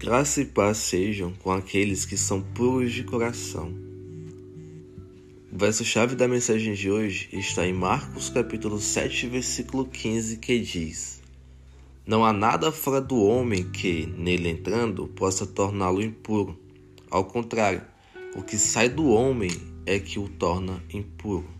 Graça e paz sejam com aqueles que são puros de coração. O verso-chave da mensagem de hoje está em Marcos capítulo 7, versículo 15, que diz: Não há nada fora do homem que, nele entrando, possa torná-lo impuro. Ao contrário, o que sai do homem é que o torna impuro.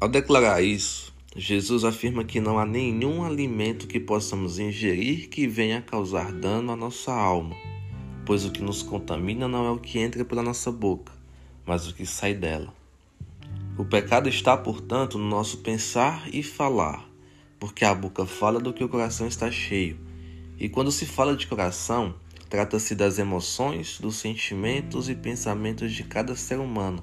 Ao declarar isso, Jesus afirma que não há nenhum alimento que possamos ingerir que venha causar dano à nossa alma, pois o que nos contamina não é o que entra pela nossa boca, mas o que sai dela. O pecado está, portanto, no nosso pensar e falar, porque a boca fala do que o coração está cheio. E quando se fala de coração, trata-se das emoções, dos sentimentos e pensamentos de cada ser humano.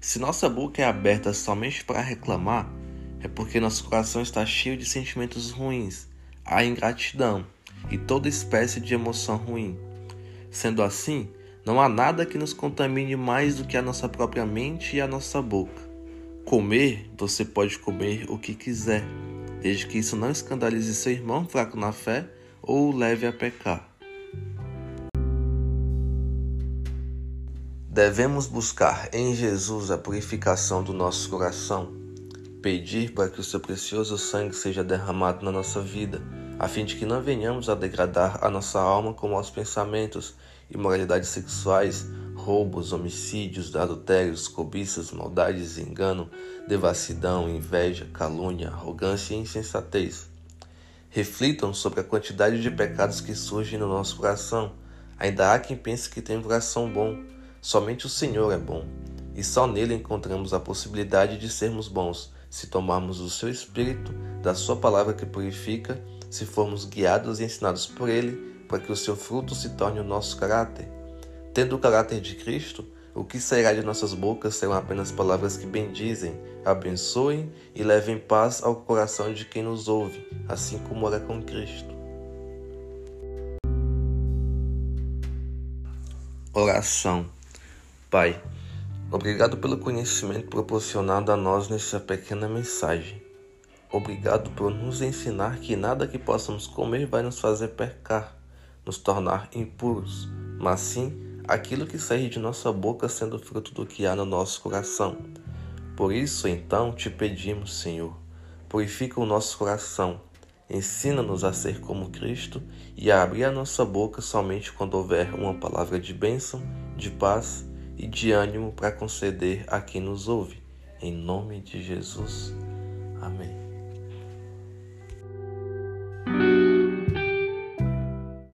Se nossa boca é aberta somente para reclamar, é porque nosso coração está cheio de sentimentos ruins, a ingratidão e toda espécie de emoção ruim. Sendo assim, não há nada que nos contamine mais do que a nossa própria mente e a nossa boca. Comer, você pode comer o que quiser, desde que isso não escandalize seu irmão fraco na fé ou o leve a pecar. Devemos buscar em Jesus a purificação do nosso coração pedir para que o seu precioso sangue seja derramado na nossa vida, a fim de que não venhamos a degradar a nossa alma com maus pensamentos, imoralidades sexuais, roubos, homicídios, adultérios, cobiças, maldades, engano, devassidão, inveja, calúnia, arrogância e insensatez. Reflitam sobre a quantidade de pecados que surgem no nosso coração. Ainda há quem pense que tem um coração bom. Somente o Senhor é bom, e só nele encontramos a possibilidade de sermos bons se tomarmos o seu Espírito, da Sua palavra que purifica, se formos guiados e ensinados por Ele, para que o seu fruto se torne o nosso caráter. Tendo o caráter de Cristo, o que sairá de nossas bocas serão apenas palavras que bendizem, abençoem e levem paz ao coração de quem nos ouve, assim como era com Cristo. Oração Pai, Obrigado pelo conhecimento proporcionado a nós nessa pequena mensagem. Obrigado por nos ensinar que nada que possamos comer vai nos fazer pecar, nos tornar impuros, mas sim aquilo que sair de nossa boca sendo fruto do que há no nosso coração. Por isso, então, te pedimos, Senhor, purifica o nosso coração, ensina-nos a ser como Cristo e a abrir a nossa boca somente quando houver uma palavra de bênção, de paz e de ânimo para conceder a quem nos ouve. Em nome de Jesus. Amém.